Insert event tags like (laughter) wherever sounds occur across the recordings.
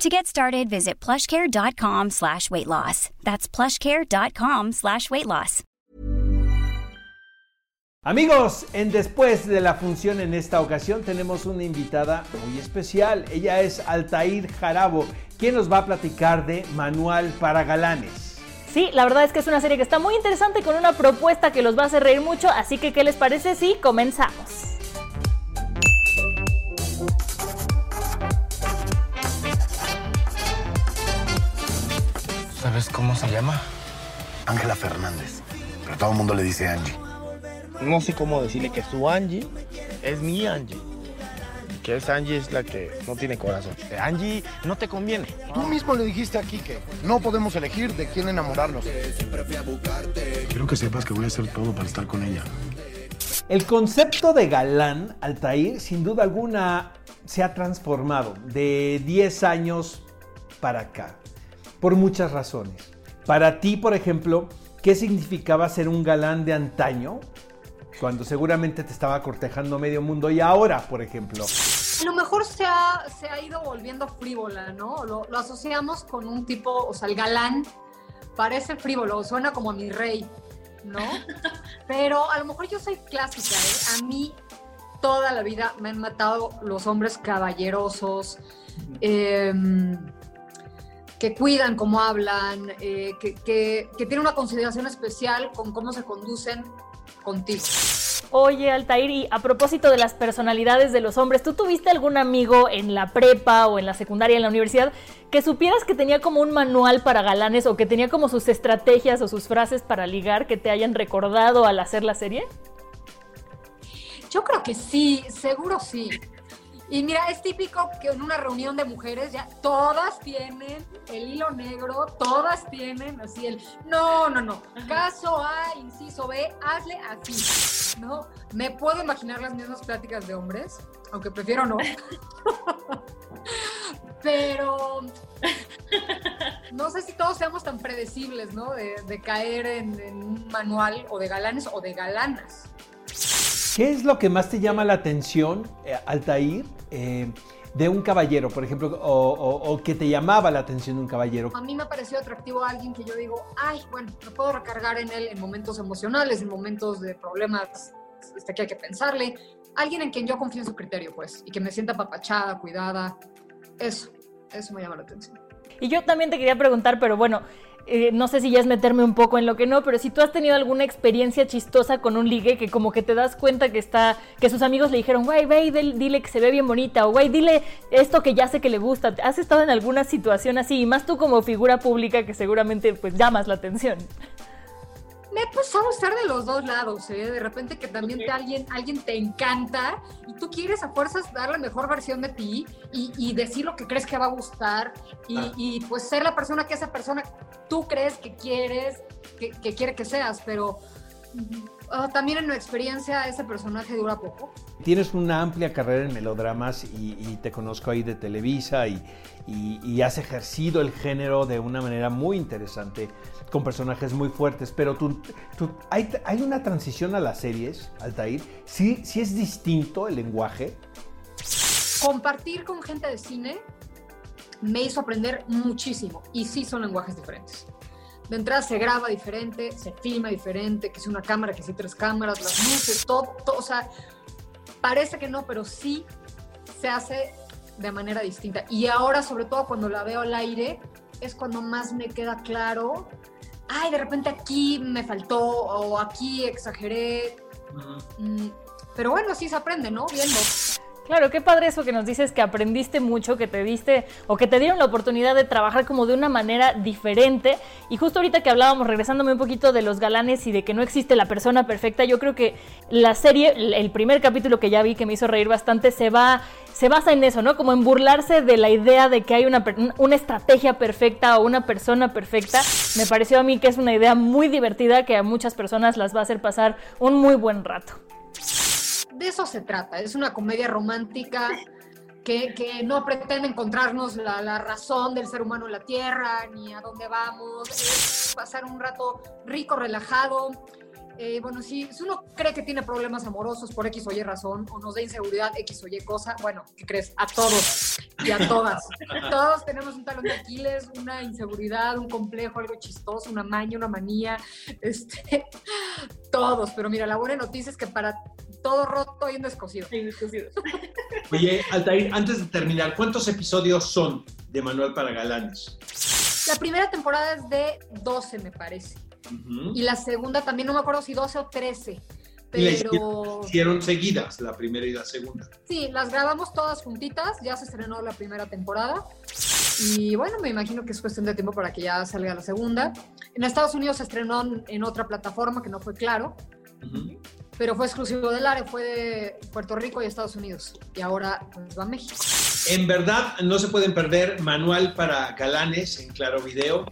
To get started, visit plushcare.com slash weight loss. That's plushcare.com slash weight loss. Amigos, en después de la función en esta ocasión tenemos una invitada muy especial. Ella es Altair Jarabo, quien nos va a platicar de Manual para Galanes. Sí, la verdad es que es una serie que está muy interesante con una propuesta que los va a hacer reír mucho, así que ¿qué les parece si comenzamos? ¿Sabes cómo se llama? Ángela Fernández. Pero todo el mundo le dice Angie. No sé cómo decirle que su Angie es mi Angie. Que esa Angie es la que no tiene corazón. Angie no te conviene. Tú mismo le dijiste aquí que no podemos elegir de quién enamorarnos. Quiero que sepas que voy a hacer todo para estar con ella. El concepto de galán, Altair, sin duda alguna se ha transformado de 10 años para acá, por muchas razones. Para ti, por ejemplo, ¿qué significaba ser un galán de antaño? Cuando seguramente te estaba cortejando medio mundo y ahora, por ejemplo. A lo mejor se ha, se ha ido volviendo frívola, ¿no? Lo, lo asociamos con un tipo, o sea, el galán parece frívolo, suena como mi rey, ¿no? (laughs) Pero a lo mejor yo soy clásica, ¿eh? A mí toda la vida me han matado los hombres caballerosos, eh, que cuidan cómo hablan, eh, que, que, que tienen una consideración especial con cómo se conducen contigo. Oye, Altair, y a propósito de las personalidades de los hombres, ¿tú tuviste algún amigo en la prepa o en la secundaria, en la universidad, que supieras que tenía como un manual para galanes o que tenía como sus estrategias o sus frases para ligar que te hayan recordado al hacer la serie? Yo creo que sí, seguro sí. Y mira, es típico que en una reunión de mujeres ya todas tienen el hilo negro, todas tienen así el, no, no, no, caso A, inciso B, hazle así, ¿no? Me puedo imaginar las mismas pláticas de hombres, aunque prefiero no. (laughs) Pero no sé si todos seamos tan predecibles, ¿no? De, de caer en, en un manual o de galanes o de galanas. ¿Qué es lo que más te llama la atención, eh, Altair, eh, de un caballero, por ejemplo, o, o- o que te llamaba la atención de un caballero? A mí me ha parecido atractivo a alguien que yo digo, ay, bueno, me puedo recargar en él en momentos emocionales, en momentos de problemas este, que hay que pensarle. Alguien en quien yo confío en su criterio, pues, y que me sienta apapachada, cuidada. Eso, eso me llama la atención. Y yo también te quería preguntar, pero bueno, eh, no sé si ya es meterme un poco en lo que no, pero si tú has tenido alguna experiencia chistosa con un ligue que como que te das cuenta que está, que sus amigos le dijeron, güey, ve y dile que se ve bien bonita, o güey, dile esto que ya sé que le gusta. ¿Has estado en alguna situación así? Y más tú como figura pública que seguramente pues llamas la atención. Me ha pasado estar de los dos lados, ¿eh? De repente que también te, alguien, alguien te encanta y tú quieres a fuerzas dar la mejor versión de ti y, y decir lo que crees que va a gustar y, Ah. y, pues ser la persona que esa persona tú crees que quieres, que, que quiere que seas, pero ah, también en mi experiencia ese personaje dura poco. Tienes una amplia carrera en melodramas y, y te conozco ahí de Televisa y, y- y has ejercido el género de una manera muy interesante con personajes muy fuertes, pero tú, tú- hay, hay una transición a las series, Altair, sí, sí es distinto el lenguaje. Compartir con gente de cine me hizo aprender muchísimo y sí son lenguajes diferentes. De entrada se graba diferente, se filma diferente, que es una cámara, que sí tres cámaras, las luces, todo, todo, o sea, parece que no, pero sí se hace de manera distinta. Y ahora, sobre todo cuando la veo al aire, es cuando más me queda claro, ay, de repente aquí me faltó o aquí exageré. Mm, Pero bueno, sí se aprende, ¿no? Viendo. Claro, qué padre eso que nos dices que aprendiste mucho, que te diste o que te dieron la oportunidad de trabajar como de una manera diferente. Y justo ahorita que hablábamos, regresándome un poquito de los galanes y de que no existe la persona perfecta, yo creo que la serie, el primer capítulo que ya vi que me hizo reír bastante, se va, se basa en eso, ¿no? Como en burlarse de la idea de que hay una, una estrategia perfecta o una persona perfecta. Me pareció a mí que es una idea muy divertida que a muchas personas las va a hacer pasar un muy buen rato de eso se trata. Es una comedia romántica que, no pretende encontrarnos la, razón del ser humano en la Tierra, ni a dónde vamos. Es pasar un rato rico, relajado. Eh, bueno, si, uno cree que tiene problemas amorosos por X o Y razón, o nos da inseguridad X o Y cosa, bueno, ¿qué crees? A todos y a todas. todos tenemos un talón de Aquiles, una inseguridad, un complejo, algo chistoso, una maña, una manía, este, todos. Pero mira, la buena noticia es que para todo roto y un descosido. (laughs) Oye, Altair, antes de terminar, ¿cuántos episodios son de Manual para Galanes? La primera temporada es de 12, me parece. Y la segunda también, no me acuerdo si 12 o 13. Pero... hicieron seguidas, la primera y la segunda. Sí, las grabamos todas juntitas, ya se estrenó la primera temporada. Y bueno, me imagino que es cuestión de tiempo para que ya salga la segunda. En Estados Unidos se estrenó en otra plataforma que no fue claro pero fue exclusivo del área, fue de Puerto Rico y Estados Unidos. Y ahora pues, va a México. En verdad, no se pueden perder Manual para Galanes en Claro Video,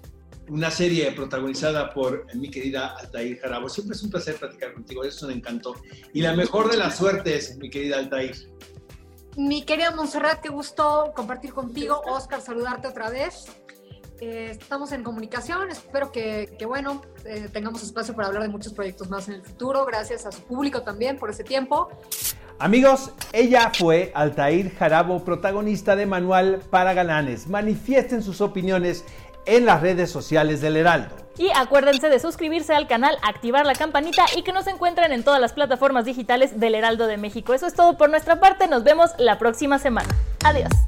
una serie protagonizada por mi querida Altair Jarabo. Siempre es un placer platicar contigo, es un encanto. Y la mejor de las suertes, mi querida Altair. Mi querida Montserrat, qué gusto compartir contigo. Oscar, saludarte otra vez. Eh, estamos en comunicación, espero que, bueno, eh, tengamos espacio para hablar de muchos proyectos más en el futuro, gracias a su público también por ese tiempo. Amigos, ella fue Altair Jarabo, protagonista de Manual para Galanes. Manifiesten sus opiniones en las redes sociales del Heraldo. Y acuérdense de suscribirse al canal, activar la campanita y que nos encuentren en todas las plataformas digitales del Heraldo de México. Eso es todo por nuestra parte, nos vemos la próxima semana. Adiós.